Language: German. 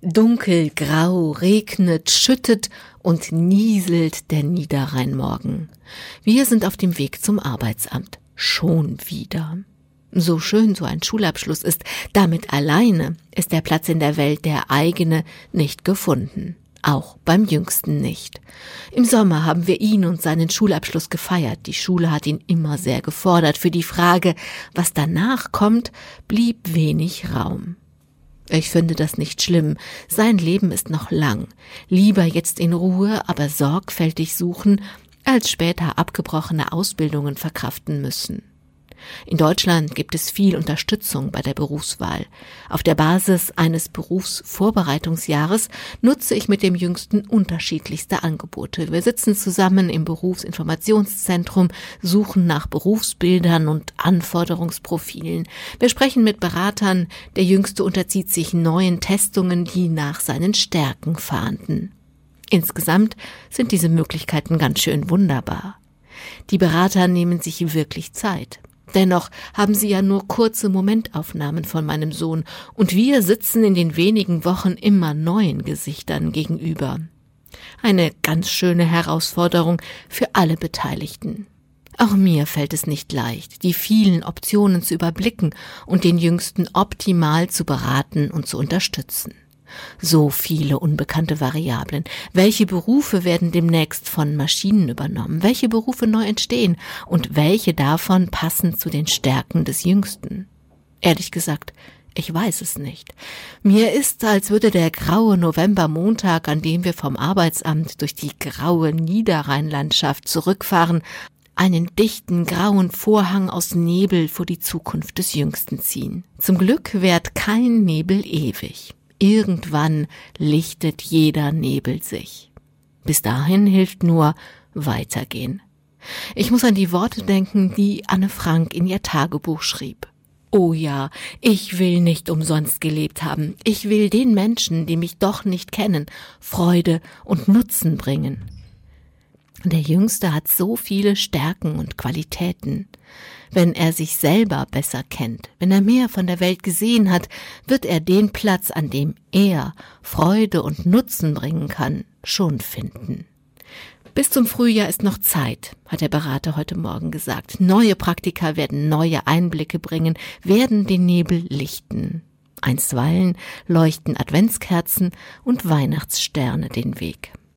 Dunkel, grau, regnet, schüttet und nieselt der Niederrheinmorgen. Wir sind auf dem Weg zum Arbeitsamt. Schon wieder. So schön so ein Schulabschluss ist, damit alleine ist der Platz in der Welt der eigene nicht gefunden. Auch beim Jüngsten nicht. Im Sommer haben wir ihn und seinen Schulabschluss gefeiert. Die Schule hat ihn immer sehr gefordert. Für die Frage, was danach kommt, blieb wenig Raum. Ich finde das nicht schlimm. Sein Leben ist noch lang. Lieber jetzt in Ruhe, aber sorgfältig suchen, als später abgebrochene Ausbildungen verkraften müssen. In Deutschland gibt es viel Unterstützung bei der Berufswahl. Auf der Basis eines Berufsvorbereitungsjahres nutze ich mit dem Jüngsten unterschiedlichste Angebote. Wir sitzen zusammen im Berufsinformationszentrum, suchen nach Berufsbildern und Anforderungsprofilen. Wir sprechen mit Beratern. Der Jüngste unterzieht sich neuen Testungen, die nach seinen Stärken fahnden. Insgesamt sind diese Möglichkeiten ganz schön wunderbar. Die Berater nehmen sich wirklich Zeit. Dennoch haben sie ja nur kurze Momentaufnahmen von meinem Sohn, und wir sitzen in den wenigen Wochen immer neuen Gesichtern gegenüber. Eine ganz schöne Herausforderung für alle Beteiligten. Auch mir fällt es nicht leicht, die vielen Optionen zu überblicken und den Jüngsten optimal zu beraten und zu unterstützen. So viele unbekannte Variablen. Welche Berufe werden demnächst von Maschinen übernommen? Welche Berufe neu entstehen? Und welche davon passen zu den Stärken des Jüngsten? Ehrlich gesagt, ich weiß es nicht. Mir ist, als würde der graue Novembermontag, an dem wir vom Arbeitsamt durch die graue Niederrheinlandschaft zurückfahren, einen dichten grauen Vorhang aus Nebel vor die Zukunft des Jüngsten ziehen. Zum Glück währt kein Nebel ewig. Irgendwann lichtet jeder Nebel sich. Bis dahin hilft nur weitergehen. Ich muss an die Worte denken, die Anne Frank in ihr Tagebuch schrieb. Oh ja, ich will nicht umsonst gelebt haben. Ich will den Menschen, die mich doch nicht kennen, Freude und Nutzen bringen. Der Jüngste hat so viele Stärken und Qualitäten. Wenn er sich selber besser kennt, wenn er mehr von der Welt gesehen hat, wird er den Platz, an dem er Freude und Nutzen bringen kann, schon finden. Bis zum Frühjahr ist noch Zeit, hat der Berater heute Morgen gesagt. Neue Praktika werden neue Einblicke bringen, werden den Nebel lichten. Einstweilen leuchten Adventskerzen und Weihnachtssterne den Weg.